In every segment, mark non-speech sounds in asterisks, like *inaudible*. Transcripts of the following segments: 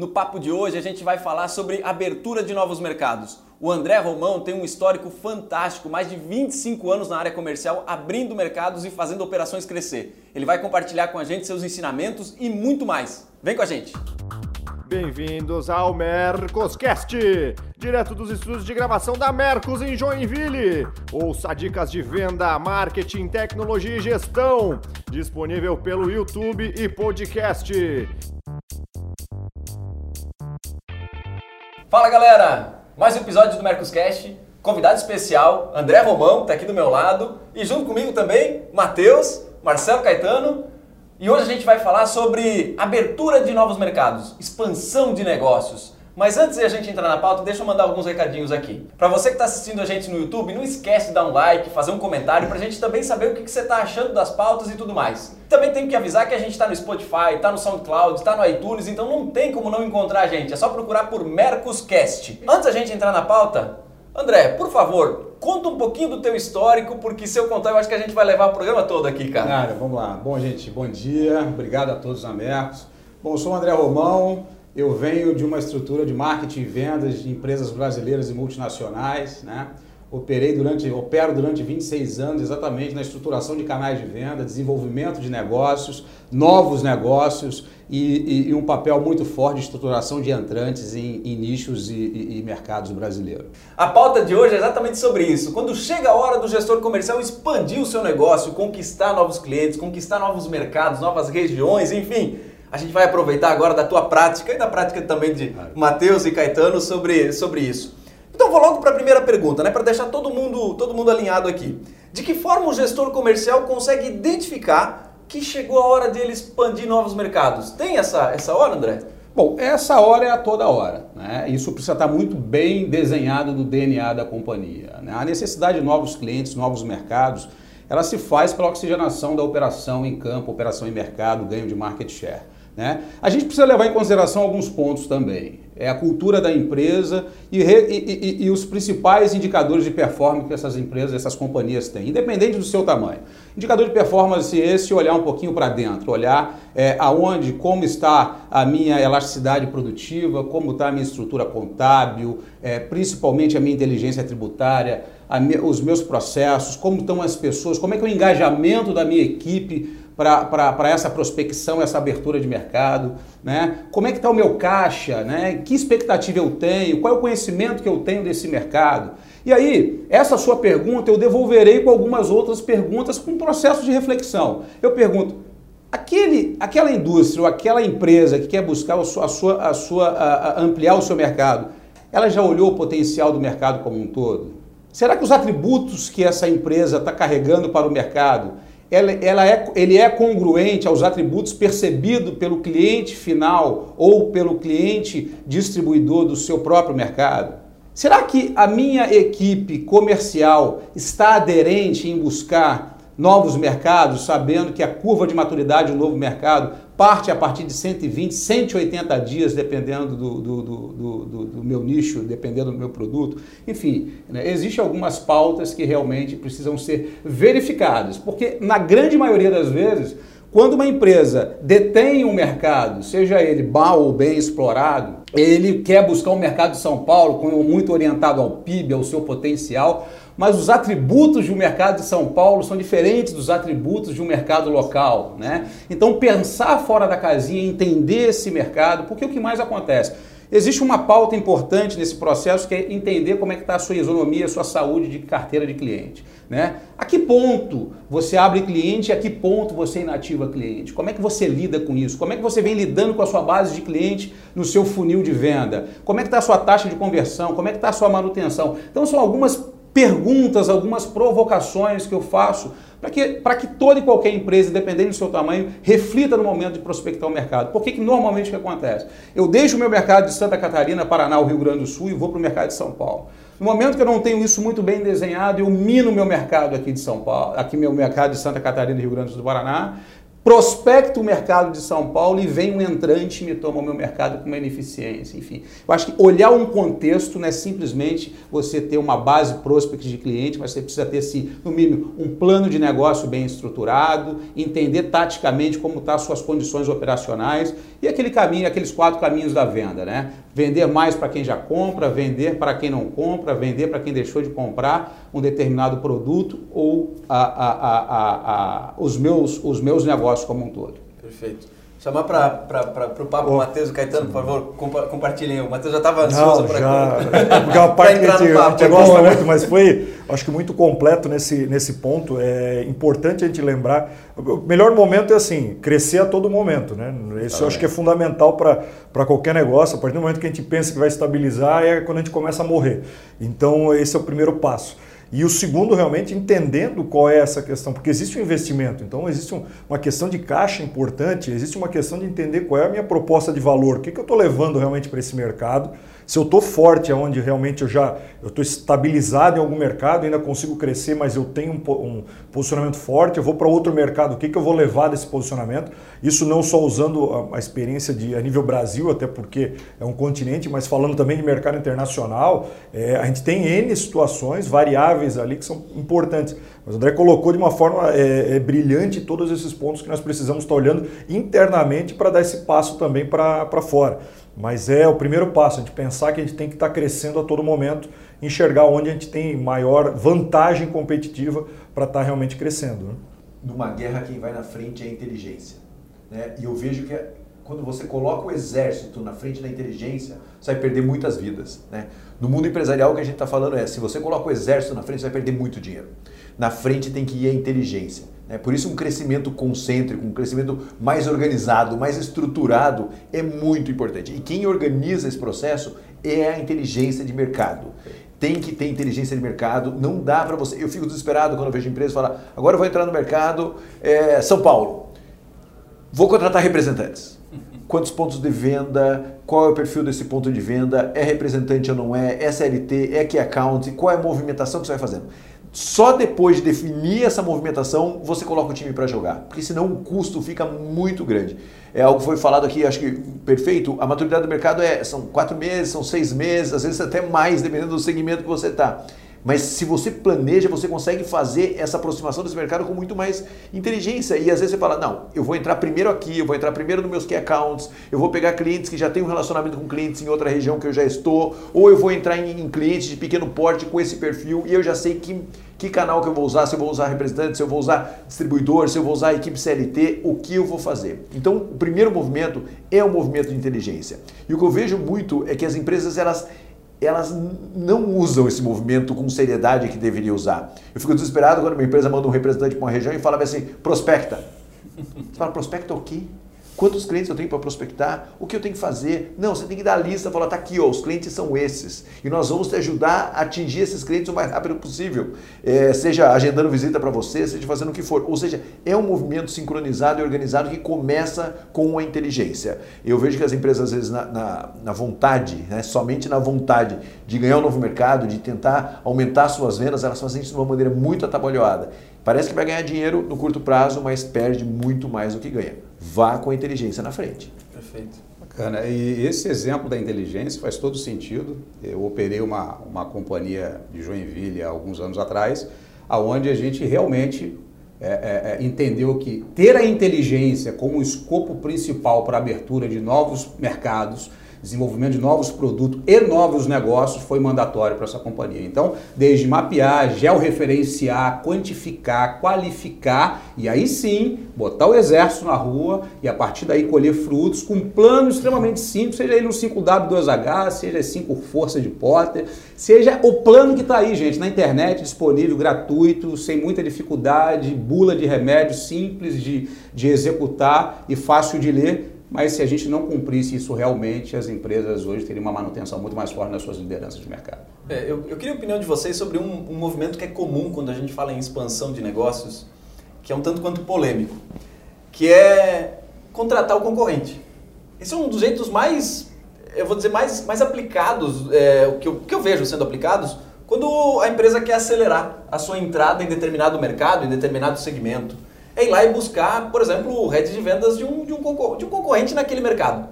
No papo de hoje a gente vai falar sobre abertura de novos mercados. O André Romão tem um histórico fantástico, mais de 25 anos na área comercial, abrindo mercados e fazendo operações crescer. Ele vai compartilhar com a gente seus ensinamentos e muito mais. Vem com a gente! Bem-vindos ao Mercoscast, direto dos estúdios de gravação da Mercos em Joinville. Ouça dicas de venda, marketing, tecnologia e gestão, disponível pelo YouTube e podcast. Fala galera! Mais um episódio do Mercoscast. Convidado especial, André Romão, está aqui do meu lado. E junto comigo também, Matheus, Marcelo Caetano. E hoje a gente vai falar sobre abertura de novos mercados, expansão de negócios. Mas antes de a gente entrar na pauta, deixa eu mandar alguns recadinhos aqui. Para você que está assistindo a gente no YouTube, não esquece de dar um like, fazer um comentário para a gente também saber o que, que você está achando das pautas e tudo mais. Também tenho que avisar que a gente está no Spotify, está no SoundCloud, está no iTunes, então não tem como não encontrar a gente. É só procurar por Mercoscast. Antes da gente entrar na pauta, André, por favor, conta um pouquinho do teu histórico, porque se eu contar, eu acho que a gente vai levar o programa todo aqui, cara. Cara, vamos lá. Bom, gente, bom dia. Obrigado a todos na Mercos. Bom, eu sou o André Romão, eu venho de uma estrutura de marketing e vendas de empresas brasileiras e multinacionais, né? Operei durante, opero durante 26 anos exatamente na estruturação de canais de venda, desenvolvimento de negócios, novos negócios e, e, e um papel muito forte de estruturação de entrantes em, em nichos e, e, mercados brasileiros. A pauta de hoje é exatamente sobre isso. Quando chega a hora do gestor comercial expandir o seu negócio, conquistar novos clientes, conquistar novos mercados, novas regiões, enfim. A gente vai aproveitar agora da tua prática e da prática também de Matheus e Caetano sobre, sobre isso. Então vou logo para a primeira pergunta, né, para deixar todo mundo, todo mundo alinhado aqui. De que forma o gestor comercial consegue identificar que chegou a hora dele expandir novos mercados? Tem essa, essa hora, André? Bom, essa hora é a toda hora. Né? Isso precisa estar muito bem desenhado no DNA da companhia. Né? A necessidade de novos clientes, novos mercados, ela se faz pela oxigenação da operação em campo, operação em mercado, ganho de market share. Né? A gente precisa levar em consideração alguns pontos também. É a cultura da empresa e, e, e, e, os principais indicadores de performance que essas empresas, essas companhias têm, independente do seu tamanho. Indicador de performance esse, olhar um pouquinho para dentro, olhar é, aonde, como está a minha elasticidade produtiva, como está a minha estrutura contábil, é, principalmente a minha inteligência tributária, me, os meus processos, como estão as pessoas, como é que é o engajamento da minha equipe para essa prospecção, essa abertura de mercado, né? Como é que está o meu caixa, né? Que expectativa eu tenho? Qual é o conhecimento que eu tenho desse mercado? E aí, essa sua pergunta eu devolverei com algumas outras perguntas com um processo de reflexão. Eu pergunto, aquele, aquela indústria ou aquela empresa que quer buscar a sua, a sua, a sua a, ampliar o seu mercado, ela já olhou o potencial do mercado como um todo? Será que os atributos que essa empresa está carregando para o mercado ela, ela é, ele é congruente aos atributos percebidos pelo cliente final ou pelo cliente distribuidor do seu próprio mercado? Será que a minha equipe comercial está aderente em buscar novos mercados, sabendo que a curva de maturidade do novo mercado parte a partir de 120, 180 dias, dependendo do, do, do, do meu nicho, dependendo do meu produto. Enfim, né, existem algumas pautas que realmente precisam ser verificadas, porque na grande maioria das vezes, quando uma empresa detém um mercado, seja ele mal ou bem explorado, ele quer buscar um mercado de São Paulo, muito orientado ao PIB, ao seu potencial, mas os atributos de um mercado de São Paulo são diferentes dos atributos de um mercado local, né? Então pensar fora da casinha, entender esse mercado, porque o que mais acontece? Existe uma pauta importante nesse processo que é entender como é que está a sua isonomia, a sua saúde de carteira de cliente. Né? A que ponto você abre cliente e a que ponto você inativa cliente? Como é que você lida com isso? Como é que você vem lidando com a sua base de cliente no seu funil de venda? Como é que está a sua taxa de conversão? Como é que está a sua manutenção? Então são algumas perguntas, algumas provocações que eu faço para que, que toda e qualquer empresa, independente do seu tamanho, reflita no momento de prospectar o mercado. Por que, normalmente o que acontece? Eu deixo o meu mercado de Santa Catarina, Paraná, Rio Grande do Sul e vou para o mercado de São Paulo. No momento que eu não tenho isso muito bem desenhado, eu mino meu mercado aqui de São Paulo, aqui meu mercado de Santa Catarina Rio Grande do Paraná, prospecto o mercado de São Paulo e vem um entrante e me toma o meu mercado com uma ineficiência, enfim. Eu acho que olhar um contexto não é simplesmente você ter uma base prospect de cliente, mas você precisa ter, sim, no mínimo, um plano de negócio bem estruturado, entender taticamente como estão tá as suas condições operacionais e aquele caminho, aqueles quatro caminhos da venda, né? Vender mais para quem já compra, vender para quem não compra, vender para quem deixou de comprar um determinado produto ou a, a, a, os, meus, os meus negócios como um todo. Perfeito. Chamar para o papo o Matheus e Caetano, por favor, compa compartilhem. O Matheus já estava ansioso para já... *laughs* Porque é uma parte que a gente, papo, a gente gosta muito, mas foi, acho que muito completo nesse, nesse ponto. É importante a gente lembrar. O melhor momento é assim, crescer a todo momento. Né? Isso eu acho que é fundamental para qualquer negócio. A partir do momento que a gente pensa que vai estabilizar, é quando a gente começa a morrer. Então, esse é o primeiro passo. E o segundo, realmente, entendendo qual é essa questão, porque existe um investimento, então existe um, uma questão de caixa importante, existe uma questão de entender qual é a minha proposta de valor, o que, que eu estou levando realmente para esse mercado se eu estou forte, onde realmente eu já estou estabilizado em algum mercado, ainda consigo crescer, mas eu tenho um, um posicionamento forte, eu vou para outro mercado, o que, que eu vou levar desse posicionamento? Isso não só usando a, a, experiência de, a nível Brasil, até porque é um continente, mas falando também de mercado internacional, é, a gente tem N situações, variáveis ali que são importantes. Mas o André colocou de uma forma é, é brilhante todos esses pontos que nós precisamos estar olhando internamente para dar esse passo também para fora. Mas é o primeiro passo, a gente pensar que a gente tem que estar crescendo a todo momento, enxergar onde a gente tem maior vantagem competitiva para estar realmente crescendo. Né? Numa guerra, quem vai na frente é a inteligência. Né? E eu vejo que quando você coloca o exército na frente da inteligência, você vai perder muitas vidas. Né? No mundo empresarial, o que a gente está falando é: se você coloca o exército na frente, você vai perder muito dinheiro. Na frente tem que ir a inteligência. É, por isso, um crescimento concêntrico, um crescimento mais organizado, mais estruturado é muito importante. E quem organiza esse processo é a inteligência de mercado. Tem que ter inteligência de mercado, não dá para você. Eu fico desesperado quando vejo empresas falar: agora eu vou entrar no mercado é, São Paulo, vou contratar representantes. Quantos pontos de venda? Qual é o perfil desse ponto de venda? É representante ou não é? É CLT? É key account? Qual é a movimentação que você vai fazendo? Só depois de definir essa movimentação você coloca o time para jogar, porque senão o custo fica muito grande. É algo que foi falado aqui, acho que perfeito. A maturidade do mercado é são quatro meses, são seis meses, às vezes até mais, dependendo do segmento que você está. Mas se você planeja, você consegue fazer essa aproximação desse mercado com muito mais inteligência. E às vezes você fala, não, eu vou entrar primeiro aqui, eu vou entrar primeiro nos meus key accounts, eu vou pegar clientes que já têm um relacionamento com clientes em outra região que eu já estou, ou eu vou entrar em, em clientes de pequeno porte com esse perfil e eu já sei que, que canal que eu vou usar, se eu vou usar representante, se eu vou usar distribuidor, se eu vou usar equipe CLT, o que eu vou fazer. Então, o primeiro movimento é o movimento de inteligência. E o que eu vejo muito é que as empresas, elas elas não usam esse movimento com seriedade que deveria usar. Eu fico desesperado quando uma empresa manda um representante para uma região e fala assim, prospecta. Você fala, prospecta o quê? Quantos clientes eu tenho para prospectar? O que eu tenho que fazer? Não, você tem que dar a lista, falar, tá aqui, ó, os clientes são esses. E nós vamos te ajudar a atingir esses clientes o mais rápido possível. É, seja agendando visita para você, seja fazendo o que for. Ou seja, é um movimento sincronizado e organizado que começa com a inteligência. Eu vejo que as empresas, às vezes, na, na, na vontade, né, somente na vontade de ganhar um novo mercado, de tentar aumentar suas vendas, elas fazem isso de uma maneira muito atabalhoada. Parece que vai ganhar dinheiro no curto prazo, mas perde muito mais do que ganha vá com a inteligência na frente. Perfeito. Bacana. E esse exemplo da inteligência faz todo sentido. Eu operei uma, uma companhia de Joinville há alguns anos atrás, aonde a gente realmente é, é, é entendeu que ter a inteligência como escopo principal para a abertura de novos mercados, desenvolvimento de novos produtos e novos negócios foi mandatório para essa companhia. Então, desde mapear, georreferenciar, quantificar, qualificar e aí sim botar o exército na rua e a partir daí colher frutos com um plano extremamente simples, seja ele um 5W2H, seja 5 Força de Potter, seja o plano que está aí, gente, na internet, disponível, gratuito, sem muita dificuldade, bula de remédio, simples de, de executar e fácil de ler mas se a gente não cumprisse isso realmente, as empresas hoje teriam uma manutenção muito mais forte nas suas lideranças de mercado. É, eu, eu, queria a opinião de vocês sobre um, um, movimento que é comum quando a gente fala em expansão de negócios, que é um tanto quanto polêmico, que é contratar o concorrente. Esse é um dos jeitos mais, eu vou dizer, mais, mais aplicados, é, que, eu, que eu vejo sendo aplicados, quando a empresa quer acelerar a sua entrada em determinado mercado, em determinado segmento. É ir lá e buscar, por exemplo, o head de vendas de um, de um, de um concorrente naquele mercado.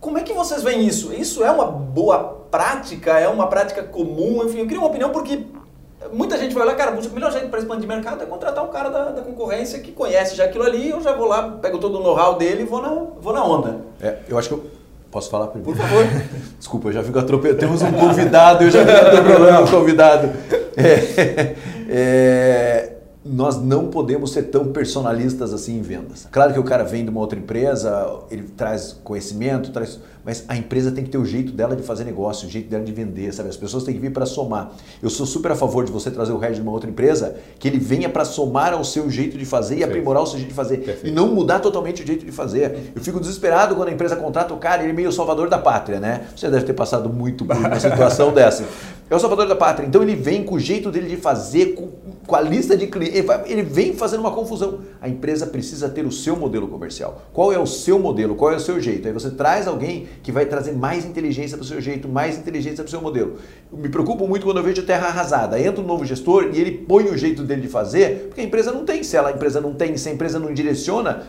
Como é que vocês veem isso? Isso é uma boa prática? É uma prática comum? Enfim, eu queria uma opinião porque muita gente vai olhar, cara, o melhor jeito para expandir mercado é contratar um cara da, da, concorrência que conhece já aquilo ali, eu já vou lá, pego todo o know-how dele e vou na, vou na onda. É, eu acho que eu posso falar primeiro? Por favor. *laughs* Desculpa, eu já fico atropelando. Temos um convidado, eu já fico atropelando um convidado. É, *laughs* é, nós não podemos ser tão personalistas assim em vendas. Claro que o cara vem de uma outra empresa, ele traz conhecimento, traz, mas a empresa tem que ter o jeito dela de fazer negócio, o jeito dela de vender, sabe? As pessoas têm que vir para somar. Eu sou super a favor de você trazer o head de uma outra empresa, que ele venha para somar ao seu jeito de fazer e aprimorar o seu jeito de fazer Perfeito. e não mudar totalmente o jeito de fazer. Eu fico desesperado quando a empresa contrata o cara, ele é meio salvador da pátria, né? Você deve ter passado muito por uma situação *laughs* dessa. É o salvador da pátria. Então ele vem com o jeito dele de fazer, com, com a lista de clientes. Ele vem fazendo uma confusão. A empresa precisa ter o seu modelo comercial. Qual é o seu modelo? Qual é o seu jeito? Aí você traz alguém que vai trazer mais inteligência para o seu jeito, mais inteligência para o seu modelo. Eu me preocupo muito quando eu vejo terra arrasada. Entra um novo gestor e ele põe o jeito dele de fazer, porque a empresa não tem. Se ela, a empresa não tem, se a empresa não direciona,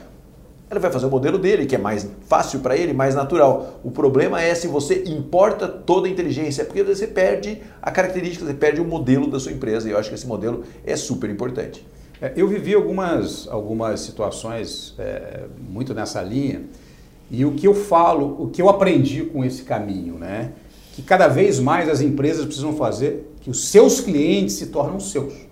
ele vai fazer o modelo dele, que é mais fácil para ele, mais natural. O problema é se você importa toda a inteligência, porque você perde a característica, você perde o modelo da sua empresa. E eu acho que esse modelo é super importante. É, eu vivi algumas, algumas situações é, muito nessa linha, e o que eu falo, o que eu aprendi com esse caminho, né? Que cada vez mais as empresas precisam fazer que os seus clientes se tornam seus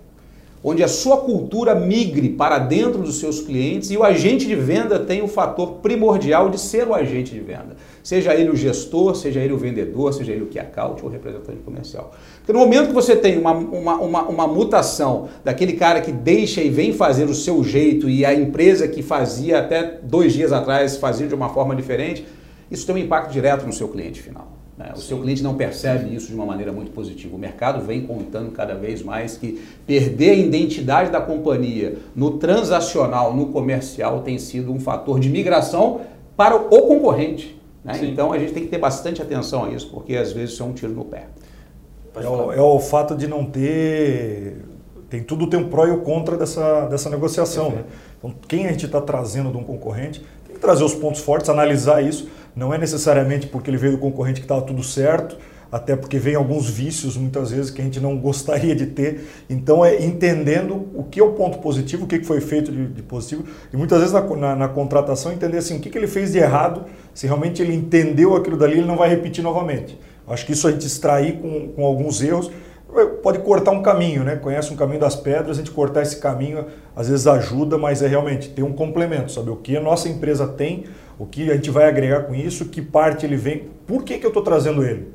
onde a sua cultura migre para dentro dos seus clientes e o agente de venda tem o fator primordial de ser o agente de venda. Seja ele o gestor, seja ele o vendedor, seja ele o key account ou representante comercial. Porque no momento que você tem uma, uma, uma, uma mutação daquele cara que deixa e vem fazer o seu jeito e a empresa que fazia até dois dias atrás fazia de uma forma diferente, isso tem um impacto direto no seu cliente final. Né? O Sim. seu cliente não percebe isso de uma maneira muito positiva. O mercado vem contando cada vez mais que perder a identidade da companhia no transacional, no comercial, tem sido um fator de migração para o concorrente. Né? Então a gente tem que ter bastante atenção a isso, porque às vezes isso é um tiro no pé. É o, é o, fato de não ter. Tem tudo tem um pró e o contra dessa, dessa negociação. Né? Então, quem a gente está trazendo de um concorrente tem que trazer os pontos fortes, analisar isso não é necessariamente porque ele veio do concorrente que estava tudo certo, até porque vem alguns vícios muitas vezes que a gente não *laughs* gostaria de ter. Então é entendendo o que é o ponto positivo, o que foi feito de, de positivo, e muitas vezes na, na, na, contratação entender assim, o que, que ele fez de errado, se realmente ele entendeu aquilo dali, ele não vai repetir novamente. Acho que isso a gente extrair com, com alguns erros pode cortar um caminho, né? Conhece um caminho das pedras, a gente cortar esse caminho às vezes ajuda, mas é realmente ter um complemento, saber o que a nossa empresa tem, o que a gente vai agregar com isso, que parte ele vem, por que, que eu estou trazendo ele?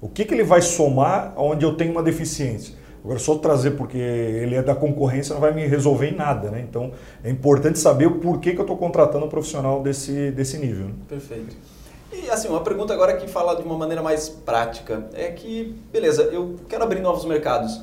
O que, que ele vai somar onde eu tenho uma deficiência? Agora, só trazer porque ele é da concorrência não vai me resolver em nada, né? Então, é importante saber o porquê que eu estou contratando um profissional desse, desse nível. Né? Perfeito. E assim, uma pergunta agora que fala de uma maneira mais prática é que, beleza, eu quero abrir novos mercados.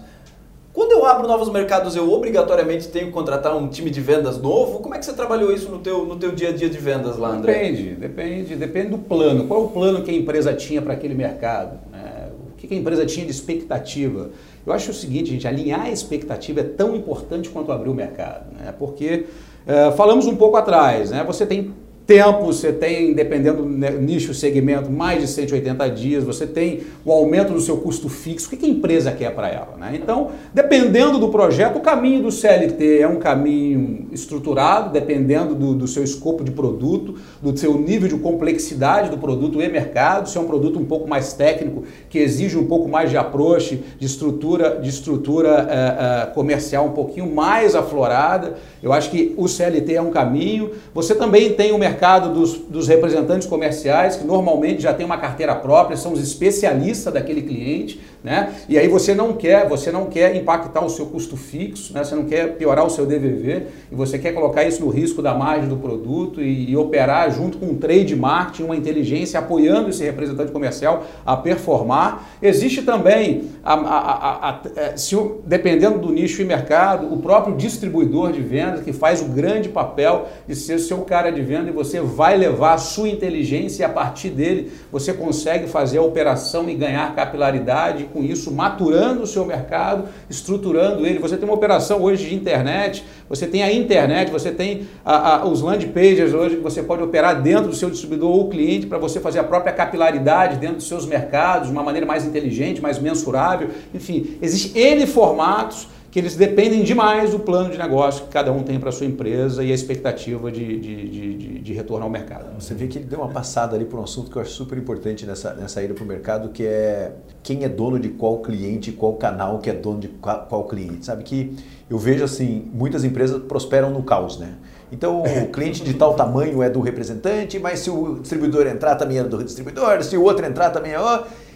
Quando eu abro novos mercados, eu obrigatoriamente tenho que contratar um time de vendas novo? Como é que você trabalhou isso no teu, no teu dia a dia de vendas lá, André? Depende, depende, depende do plano. Qual é o plano que a empresa tinha para aquele mercado? Né? O que a empresa tinha de expectativa? Eu acho o seguinte, gente, alinhar a expectativa é tão importante quanto abrir o mercado, né? Porque uh, falamos um pouco atrás, né? Você tem tempo, você tem, dependendo do nicho, segmento, mais de 180 dias, você tem o aumento do seu custo fixo. O que a empresa quer para ela? Né? Então, dependendo do projeto, o caminho do CLT é um caminho estruturado, dependendo do, do seu escopo de produto, do seu nível de complexidade do produto e mercado. Se é um produto um pouco mais técnico, que exige um pouco mais de approach, de estrutura, de estrutura uh, uh, comercial um pouquinho mais aflorada, eu acho que o CLT é um caminho. Você também tem o mercado mercado dos, dos representantes comerciais, que normalmente já tem uma carteira própria, são os especialistas daquele cliente, né? E aí você não quer, você não quer impactar o seu custo fixo, né? Você não quer piorar o seu DVV e você quer colocar isso no risco da margem do produto e, e operar junto com um trade marketing, uma inteligência apoiando esse representante comercial a performar. Existe também, a, a, a, é, se, dependendo do nicho e mercado, o próprio distribuidor de vendas que faz o grande papel de ser seu cara de venda e você vai levar a sua inteligência e a partir dele você consegue fazer a operação e ganhar capilaridade, com isso maturando o seu mercado, estruturando ele. Você tem uma operação hoje de internet, você tem a internet, você tem a, a, os land pages hoje que você pode operar dentro do seu distribuidor ou cliente para você fazer a própria capilaridade dentro dos seus mercados de uma maneira mais inteligente, mais mensurável. Enfim, existem N formatos que eles dependem demais do plano de negócio que cada um tem para a sua empresa e a expectativa de, de, de, de, retorno ao mercado. Você vê que ele deu uma passada ali por um assunto que eu acho super importante nessa, nessa ida para o mercado, que é quem é dono de qual cliente, qual canal que é dono de qual, qual cliente. Sabe que eu vejo assim, muitas empresas prosperam no caos, né? Então, o cliente de tal tamanho é do representante, mas se o distribuidor entrar, também é do distribuidor, se o outro entrar, também é.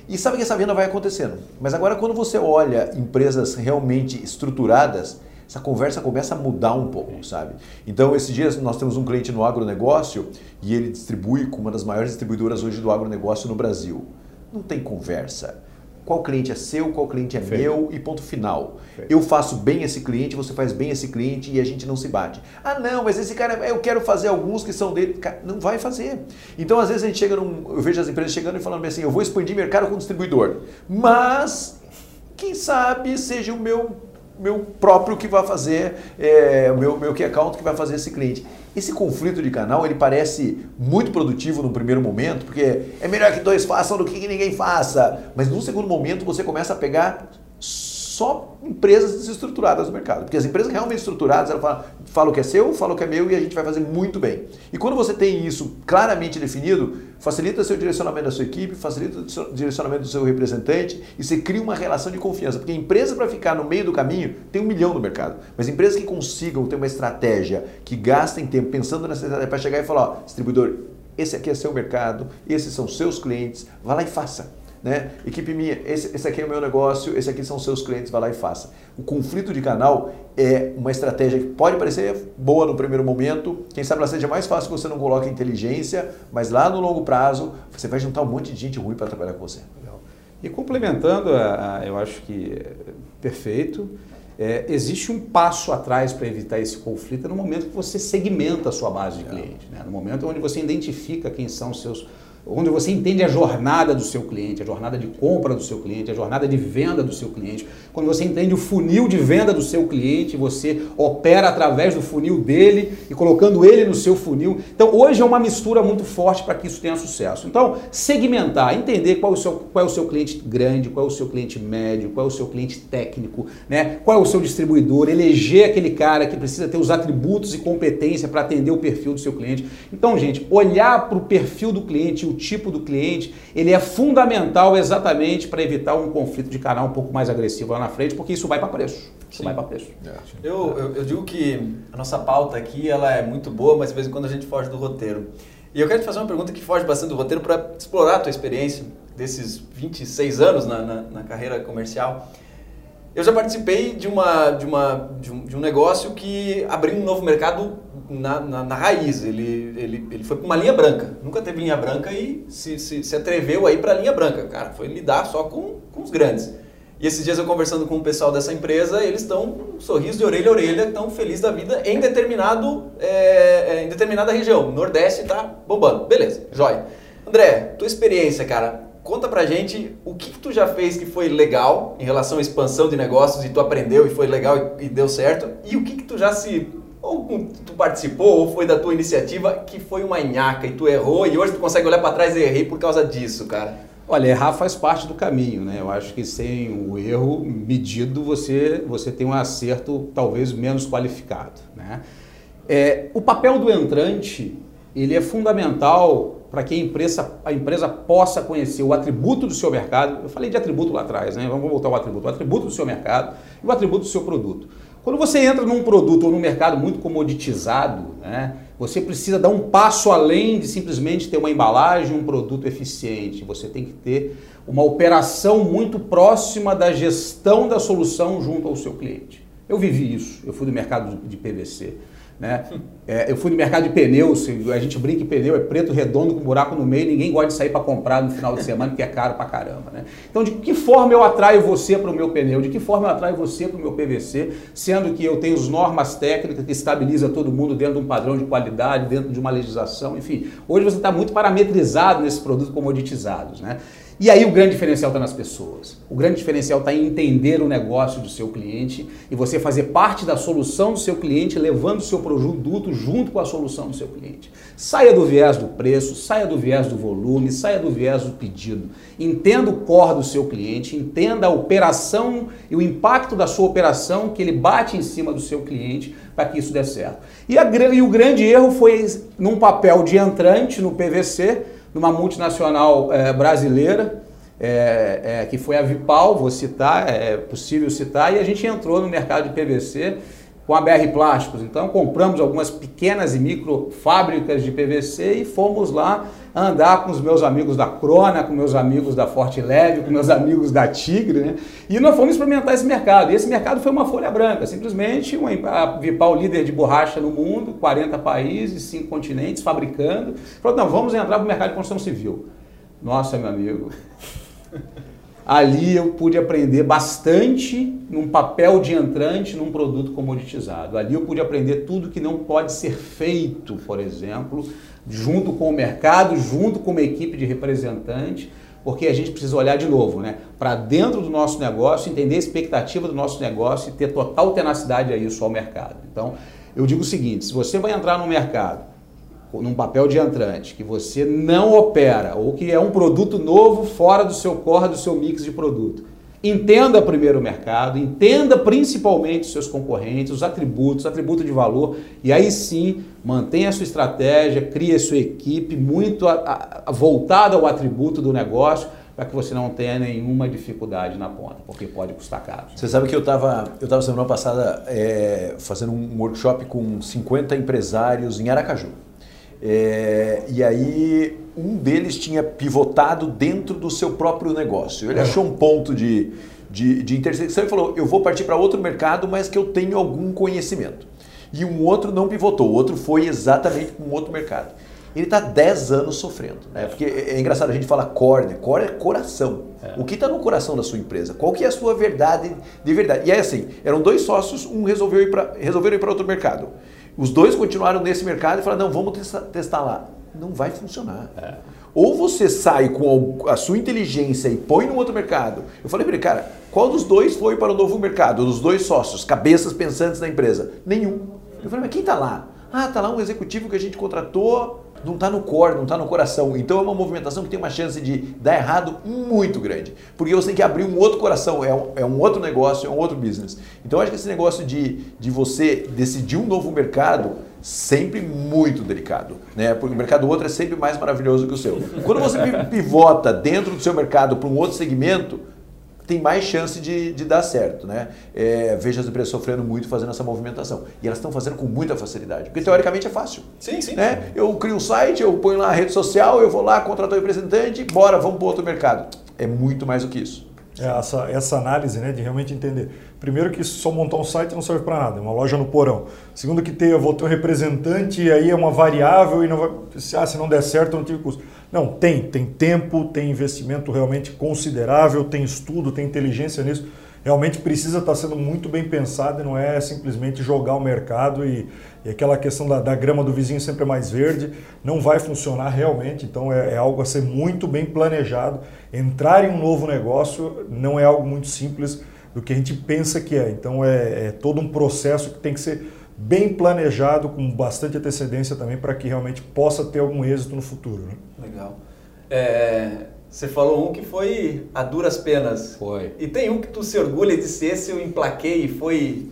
E sabe que essa venda vai acontecendo. Mas agora, quando você olha empresas realmente estruturadas, essa conversa começa a mudar um pouco, sabe? Então, esses dias nós temos um cliente no agronegócio e ele distribui com uma das maiores distribuidoras hoje do agronegócio no Brasil. Não tem conversa qual cliente é seu, qual cliente é Feito. meu e ponto final. Feito. Eu faço bem esse cliente, você faz bem esse cliente e a gente não se bate. Ah, não, mas esse cara, eu quero fazer alguns que são dele. Não vai fazer. Então, às vezes a gente chega num. Eu vejo as empresas chegando e falando assim: eu vou expandir mercado com distribuidor. Mas, quem sabe seja o meu meu próprio que vai fazer, é, o meu, meu key account que vai fazer esse cliente. Esse conflito de canal, ele parece muito produtivo no primeiro momento, porque é melhor que dois façam do que ninguém faça. Mas no segundo momento você começa a pegar só empresas desestruturadas no mercado. Porque as empresas realmente estruturadas, elas falam, falam o que é seu, falam o que é meu e a gente vai fazer muito bem. E quando você tem isso claramente definido, facilita seu direcionamento da sua equipe, facilita o direcionamento do seu representante e você cria uma relação de confiança. Porque empresa para ficar no meio do caminho tem um milhão no mercado. Mas empresas que consigam ter uma estratégia, que gastem tempo pensando nessa estratégia para chegar e falar, ó, distribuidor, esse aqui é seu mercado, esses são seus clientes, vá lá e faça né? Equipe minha, esse, esse aqui é o meu negócio, esse aqui são seus clientes, vai lá e faça. O conflito de canal é uma estratégia que pode parecer boa no primeiro momento, quem sabe ela seja mais fácil que você não coloque inteligência, mas lá no longo prazo você vai juntar um monte de gente ruim para trabalhar com você. E complementando, eu acho que é perfeito. É, existe um passo atrás para evitar esse conflito no momento que você segmenta a sua base de cliente, né? no momento onde você identifica quem são os seus onde você entende a jornada do seu cliente, a jornada de compra do seu cliente, a jornada de venda do seu cliente. Quando você entende o funil de venda do seu cliente, você opera através do funil dele e colocando ele no seu funil. Então, hoje é uma mistura muito forte para que isso tenha sucesso. Então, segmentar, entender qual é, o seu, qual é o seu cliente grande, qual é o seu cliente médio, qual é o seu cliente técnico, né? qual é o seu distribuidor, eleger aquele cara que precisa ter os atributos e competência para atender o perfil do seu cliente. Então, gente, olhar para o perfil do cliente o tipo do cliente, ele é fundamental exatamente para evitar um conflito de canal um pouco mais agressivo lá na frente, porque isso vai para preço. Isso Sim. vai para preço. É. Eu, eu, eu, digo que a nossa pauta aqui ela é muito boa, mas de vez em quando a gente foge do roteiro. E eu quero te fazer uma pergunta que foge bastante do roteiro para explorar a tua experiência desses 26 anos na, na, na carreira comercial. Eu já participei de, uma, de, uma, de, um, de um negócio que abriu um novo mercado na, na, na, raiz. Ele, ele, ele foi para uma linha branca. Nunca teve linha branca e se, se, se atreveu aí para a linha branca. Cara, foi lidar só com, com os grandes. E esses dias eu conversando com o pessoal dessa empresa, eles estão um sorriso de orelha a orelha, estão felizes da vida em, determinado, é, é, em determinada região. Nordeste está bombando. Beleza, joia. André, tua experiência, cara, conta pra gente o que, que, tu já fez que foi legal em relação à expansão de negócios e tu aprendeu e foi legal e, e deu certo, e o que, que tu já se ou tu participou, ou foi da tua iniciativa, que foi uma nhaca e tu errou e hoje tu consegue olhar para trás e errei por causa disso, cara? Olha, errar faz parte do caminho, né? Eu acho que sem o erro medido você, você tem um acerto talvez menos qualificado, né? É, o papel do entrante, ele é fundamental para que a empresa, a empresa possa conhecer o atributo do seu mercado. Eu falei de atributo lá atrás, né? Vamos voltar ao atributo. O atributo do seu mercado e o atributo do seu produto. Quando você entra num produto ou num mercado muito comoditizado, né, você precisa dar um passo além de simplesmente ter uma embalagem, um produto eficiente. Você tem que ter uma operação muito próxima da gestão da solução junto ao seu cliente. Eu vivi isso, eu fui do mercado de PVC. Né? É, eu fui no mercado de pneus, a gente brinca que pneu é preto, redondo, com buraco no meio, ninguém gosta de sair para comprar no final de semana, porque é caro pra caramba. Né? Então, de que forma eu atraio você para o meu pneu? De que forma eu atraio você para o meu PVC, sendo que eu tenho as normas técnicas que estabiliza todo mundo dentro de um padrão de qualidade, dentro de uma legislação, enfim. Hoje você está muito parametrizado nesses produtos comoditizados. Né? E aí o grande diferencial está nas pessoas. O grande diferencial está em entender o negócio do seu cliente e você fazer parte da solução do seu cliente, levando o seu produto junto com a solução do seu cliente. Saia do viés do preço, saia do viés do volume, saia do viés do pedido. Entenda o core do seu cliente, entenda a operação e o impacto da sua operação que ele bate em cima do seu cliente para que isso dê certo. E, a, e o grande erro foi num papel de entrante no PVC numa multinacional é, brasileira, é, é, que foi a Vipal, vou citar, é possível citar, e a gente entrou no mercado de PVC com a BR Plásticos. Então compramos algumas pequenas e micro fábricas de PVC e fomos lá andar com os meus amigos da Crona, com meus amigos da Forte Leve, com meus *laughs* amigos da Tigre, né? E nós fomos experimentar esse mercado. E esse mercado foi uma folha branca, simplesmente uma, a Vipal líder de borracha no mundo, 40 países, 5 continentes, fabricando. Falou, não, vamos entrar para o mercado de construção civil. Nossa, meu amigo. Ali eu pude aprender bastante num papel de entrante num produto comoditizado. Ali eu pude aprender tudo que não pode ser feito, por exemplo, junto com o mercado, junto com uma equipe de representantes, porque a gente precisa olhar de novo, né, para dentro do nosso negócio, entender a expectativa do nosso negócio e ter total tenacidade a isso ao mercado. Então, eu digo o seguinte: se você vai entrar no mercado num papel de entrante, que você não opera ou que é um produto novo fora do seu core, do seu mix de produto. Entenda primeiro o mercado, entenda principalmente os seus concorrentes, os atributos, atributo de valor, e aí sim mantenha a sua estratégia, crie a sua equipe muito a, a, voltada ao atributo do negócio, para que você não tenha nenhuma dificuldade na ponta, porque pode custar caro. Você sabe que eu estava eu tava semana passada é, fazendo um workshop com 50 empresários em Aracaju. É, e aí um deles tinha pivotado dentro do seu próprio negócio. Ele é. achou um ponto de, de, de intersecção e falou: eu vou partir para outro mercado, mas que eu tenho algum conhecimento. E um outro não pivotou, o outro foi exatamente para um outro mercado. Ele está 10 anos sofrendo. Né? Porque é, é engraçado a gente falar core, né? core é coração. É. O que está no coração da sua empresa? Qual que é a sua verdade de verdade? E é assim, eram dois sócios, um resolveu ir resolveram ir para outro mercado. Os dois continuaram nesse mercado e falaram, não, vamos testar, testar lá. Não vai funcionar. É. Ou você sai com a sua inteligência e põe no outro mercado. Eu falei para ele, cara, qual dos dois foi para o novo mercado? Dos dois sócios, cabeças pensantes da empresa? Nenhum. Eu falei, mas quem está lá? Ah, está lá um executivo que a gente contratou não está no core, não está no coração. Então é uma movimentação que tem uma chance de dar errado muito grande. Porque você tem que abrir um outro coração, é um, é um outro negócio, é um outro business. Então acho que esse negócio de, de você decidir um novo mercado sempre muito delicado, né? Porque o mercado outro é sempre mais maravilhoso que o seu. Quando você pivota dentro do seu mercado para um outro segmento, tem mais chance de, de dar certo. Né? É, vejo as empresas sofrendo muito fazendo essa movimentação. E elas estão fazendo com muita facilidade, porque teoricamente é fácil. Sim, sim. Né? Eu crio um site, eu ponho lá a rede social, eu vou lá, contrato o representante, bora, vamos para outro mercado. É muito mais do que isso. É essa, essa análise né, de realmente entender. Primeiro que só montar um site não serve para nada, é uma loja no porão. Segundo que ter, eu vou ter um representante e aí é uma variável e não vai, se, ah, se não der certo não tive custo. Não, tem, tem tempo, tem investimento realmente considerável, tem estudo, tem inteligência nisso. Realmente precisa estar sendo muito bem pensado e não é simplesmente jogar o mercado e, e aquela questão da, da, grama do vizinho sempre é mais verde, não vai funcionar realmente, então é, é algo a ser muito bem planejado. Entrar em um novo negócio não é algo muito simples do que a gente pensa que é, então é, é todo um processo que tem que ser bem planejado, com bastante antecedência também, para que realmente possa ter algum êxito no futuro. Né? Legal. É, você falou um que foi a duras penas. Foi. E tem um que tu se orgulha de ser esse eu emplaquei e foi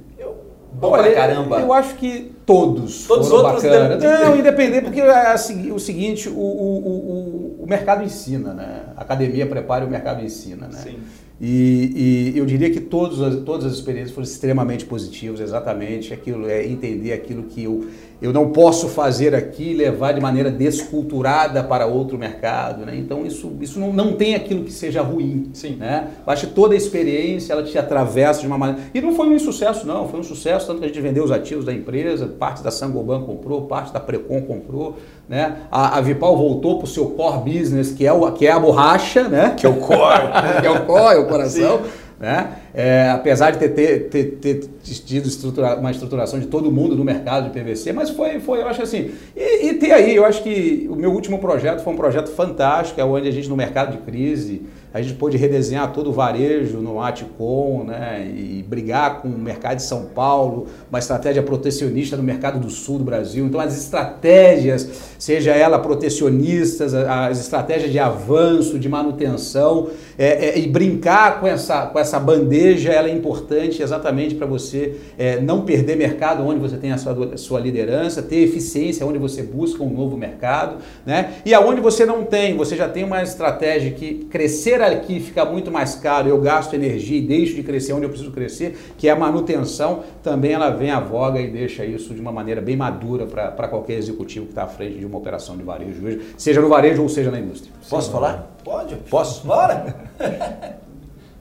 bom Olha, pra caramba. Eu acho que todos. Todos os outros. Bacana. Não, independente, porque é o seguinte, o, o, o, o mercado ensina, né? A academia prepara e o mercado ensina, né? Sim. E, e, eu diria que todos, todas as experiências foram extremamente positivas, exatamente. Aquilo é entender aquilo que eu, eu não posso fazer aqui, levar de maneira desculturada para outro mercado. Né? Então, isso, isso não, não tem aquilo que seja ruim. Sim. Né? Eu acho que toda a experiência ela te atravessa de uma maneira. E não foi um insucesso, não. Foi um sucesso, tanto que a gente vendeu os ativos da empresa, parte da Sangoban comprou, parte da Precon comprou, né? A, a Vipal voltou para o seu core business, que é, o, que é a borracha, né? Que é o core. *laughs* que é o core, é o coração. Né? É, apesar de ter, ter, ter, ter tido estrutura, uma estruturação de todo mundo no mercado de PVC, mas foi, foi eu acho assim. E, e ter aí, eu acho que o meu último projeto foi um projeto fantástico, é onde a gente, no mercado de crise, a gente pôde redesenhar todo o varejo no Aticom, né, e brigar com o mercado de São Paulo, uma estratégia protecionista no mercado do sul do Brasil. Então, as estratégias, seja ela protecionistas, as estratégias de avanço, de manutenção, é, é, e brincar com essa, com essa bandeja, ela é importante exatamente para você é, não perder mercado onde você tem a sua, a sua liderança, ter eficiência onde você busca um novo mercado, né? E aonde você não tem, você já tem uma estratégia que crescer crescer aqui fica muito mais caro, eu gasto energia e deixo de crescer onde eu preciso crescer, que é a manutenção, também ela vem à voga e deixa isso de uma maneira bem madura para qualquer executivo que está à frente de uma operação de varejo hoje, seja no varejo ou seja na indústria. Posso Sim, falar? Pode. Posso? Bora! *laughs*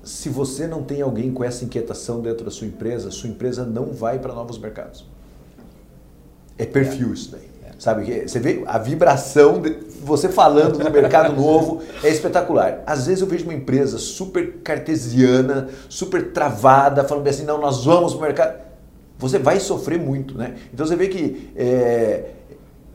Se você não tem alguém com essa inquietação dentro da sua empresa, sua empresa não vai para novos mercados. É perfil é. isso daí. Sabe? Você vê a vibração de você falando do mercado *laughs* novo é espetacular. Às vezes eu vejo uma empresa super cartesiana, super travada, falando assim, não, nós vamos para o mercado. Você vai sofrer muito, né? Então você vê que é,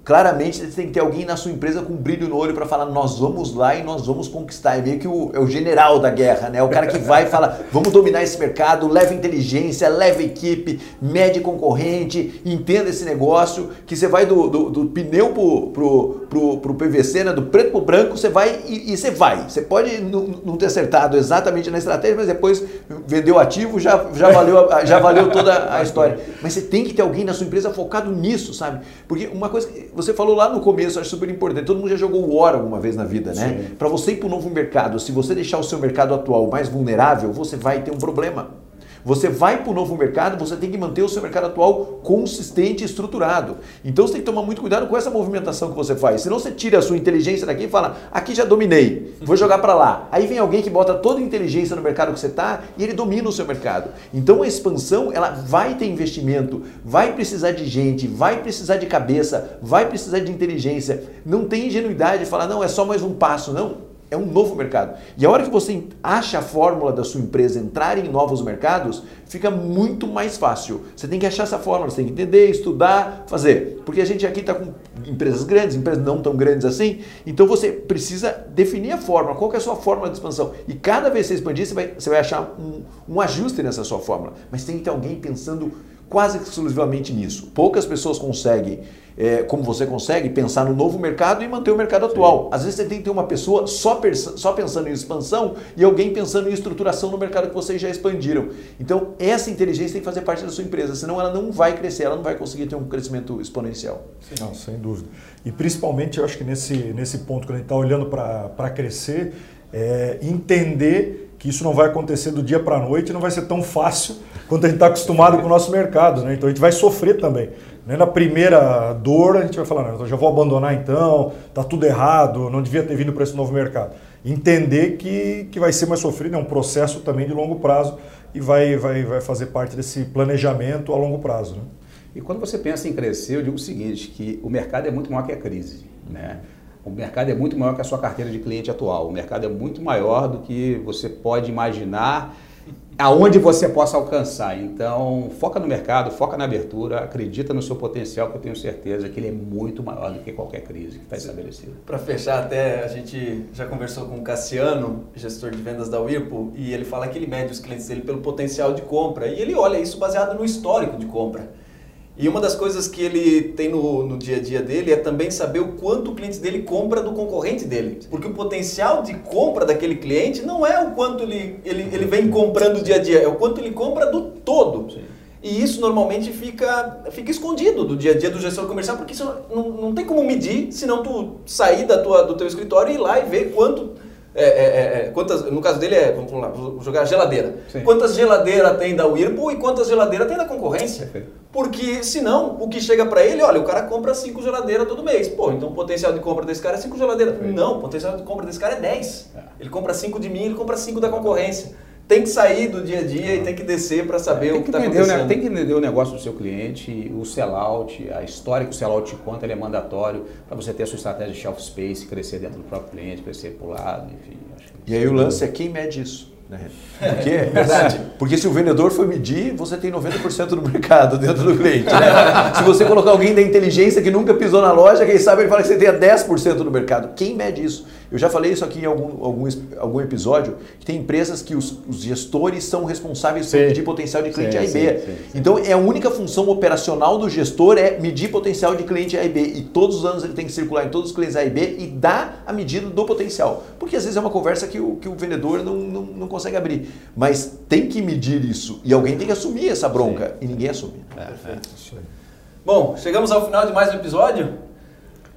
claramente você tem que ter alguém na sua empresa com brilho no olho para falar nós vamos lá e nós vamos conquistar. É meio que o, é o general da guerra, né? O cara que vai e fala vamos dominar esse mercado, leva inteligência, leva equipe, mede concorrente, entenda esse negócio, que você vai do, do, do pneu pro, pro, pro, pro, PVC, né? do preto pro branco, você vai e, e você vai. Você pode não, ter acertado exatamente na estratégia, mas depois vendeu ativo, já, já, valeu, já valeu toda a história. Mas você tem que ter alguém na sua empresa focado nisso, sabe? Porque uma coisa você falou lá no começo, acho super importante. Todo mundo já jogou War alguma vez na vida, né? Para você ir para o novo mercado, se você deixar o seu mercado atual mais vulnerável, você vai ter um problema. Você vai para o novo mercado, você tem que manter o seu mercado atual consistente e estruturado. Então você tem que tomar muito cuidado com essa movimentação que você faz. Senão você tira a sua inteligência daqui e fala: aqui já dominei, vou jogar para lá. Aí vem alguém que bota toda a inteligência no mercado que você está e ele domina o seu mercado. Então a expansão ela vai ter investimento, vai precisar de gente, vai precisar de cabeça, vai precisar de inteligência. Não tem ingenuidade de falar: não, é só mais um passo. Não é um novo mercado. E a hora que você acha a fórmula da sua empresa entrar em novos mercados, fica muito mais fácil. Você tem que achar essa fórmula, você tem que entender, estudar, fazer. Porque a gente aqui está com empresas grandes, empresas não tão grandes assim, então você precisa definir a fórmula, qual é a sua fórmula de expansão. E cada vez que você expandir, você vai, você vai achar um, um ajuste nessa sua fórmula. Mas tem que ter alguém pensando quase exclusivamente nisso. Poucas pessoas conseguem é, como você consegue pensar no novo mercado e manter o mercado atual. Sim. Às vezes você tem que ter uma pessoa só, só pensando em expansão e alguém pensando em estruturação no mercado que vocês já expandiram. Então, essa inteligência tem que fazer parte da sua empresa, senão ela não vai crescer, ela não vai conseguir ter um crescimento exponencial. Sim. Não, sem dúvida. E principalmente, eu acho que nesse, nesse ponto, quando a gente está olhando para crescer, é entender que isso não vai acontecer do dia para a noite, não vai ser tão fácil quanto a gente está acostumado com o nosso mercado. Né? Então a gente vai sofrer também. Nem na primeira dor a gente vai falar, não, eu já vou abandonar então, tá tudo errado, não devia ter vindo para esse novo mercado. Entender que, que vai ser mais sofrido, é um processo também de longo prazo e vai, vai, vai fazer parte desse planejamento a longo prazo. Né? E quando você pensa em crescer, eu digo o seguinte, que o mercado é muito maior que a crise. Né? O mercado é muito maior que a sua carteira de cliente atual. O mercado é muito maior do que você pode imaginar aonde você possa alcançar. Então, foca no mercado, foca na abertura, acredita no seu potencial, que eu tenho certeza que ele é muito maior do que qualquer crise que está estabelecida. Para fechar, até a gente já conversou com o Cassiano, gestor de vendas da Whirlpool, e ele fala que ele mede os clientes dele pelo potencial de compra, e ele olha isso baseado no histórico de compra. E uma das coisas que ele tem no, no dia a dia dele é também saber o quanto o cliente dele compra do concorrente dele. Porque o potencial de compra daquele cliente não é o quanto ele, ele, ele vem comprando dia a dia, é o quanto ele compra do todo. Sim. E isso normalmente fica, fica escondido do dia a dia do gestor comercial, porque isso não, não tem como medir se não tu sair da tua, do teu escritório e ir lá e ver quanto é, é, é, é, quantas, no caso dele é, vamos lá, vou jogar geladeira. Sim. Quantas geladeiras tem da Whirlpool e quantas geladeiras tem da concorrência? Porque senão o que chega para ele, olha, o cara compra cinco geladeiras todo mês. Pô, então o potencial de compra desse cara é cinco geladeiras. Perfeito. Não, o potencial de compra desse cara é 10. É. Ele compra cinco de mim, ele compra cinco da concorrência. Tem que sair do dia a dia e tem que descer para saber tem o que que está entender, acontecendo. né? Tem que entender o negócio do seu cliente, o sellout, a história que o sellout te conta, ele é mandatório para você ter a sua estratégia de shelf space, crescer dentro do próprio cliente, crescer para o lado, enfim. Acho que E aí o lance é quem mede isso. Né? Porque, Verdade. *laughs* porque se o vendedor for medir, você tem 90% do mercado dentro do cliente. Né? *laughs* Se você colocar alguém da inteligência que nunca pisou na loja, quem sabe ele fala que você tenha 10% do mercado. Quem mede isso? Eu já falei isso aqui em algum, algum, algum episódio, que tem empresas que os, os gestores são responsáveis por Sim. medir potencial de cliente Sim, A e B. sim, sim, sim. Então, é a única função operacional do gestor é medir potencial de cliente A e B. E todos os anos ele tem que circular em todos os clientes A e B e dar a medida do potencial. Porque às vezes é uma conversa que o, que o vendedor não, não, não consegue abrir. Mas tem que medir isso. E alguém tem que assumir essa bronca. E ninguém assume. Isso aí. Bom, chegamos ao final de mais um episódio.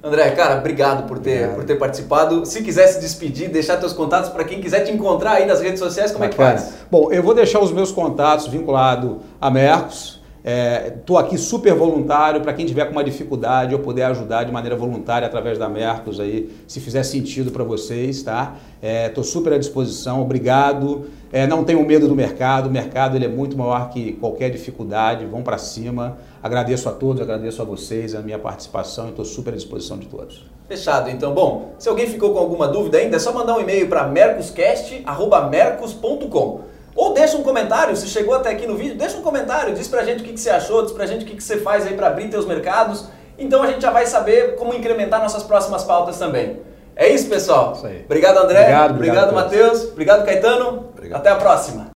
André, cara, obrigado por ter, Obrigado. por ter participado. Se quiser se despedir, deixar teus contatos para quem quiser te encontrar aí nas redes sociais, como é que Bacana. faz? Bom, eu vou deixar os meus contatos vinculados a Mercos. Estou aqui super voluntário para quem tiver com uma dificuldade eu puder ajudar de maneira voluntária através da Mercos aí, se fizer sentido para vocês, tá? Estou super à disposição, obrigado. É, não tenham medo do mercado, o mercado ele é muito maior que qualquer dificuldade, vão para cima. Agradeço a todos, agradeço a vocês a minha participação e estou super à disposição de todos. Fechado, então. Bom, se alguém ficou com alguma dúvida ainda, é só mandar um e-mail para mercoscast.mercos.com ou deixa um comentário, se chegou até aqui no vídeo, deixa um comentário, diz pra gente o que, que você achou, diz pra gente o que, que você faz aí para abrir teus mercados. Então a gente já vai saber como incrementar nossas próximas pautas também. É isso, pessoal. Isso aí. Obrigado, André. Obrigado, obrigado todos. Matheus. Obrigado, Caetano. Obrigado. Até a próxima.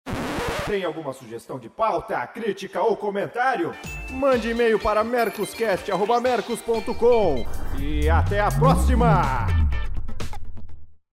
Tem alguma sugestão de pauta, crítica ou comentário? Mande e-mail para mercoscast.mercos.com e até a próxima!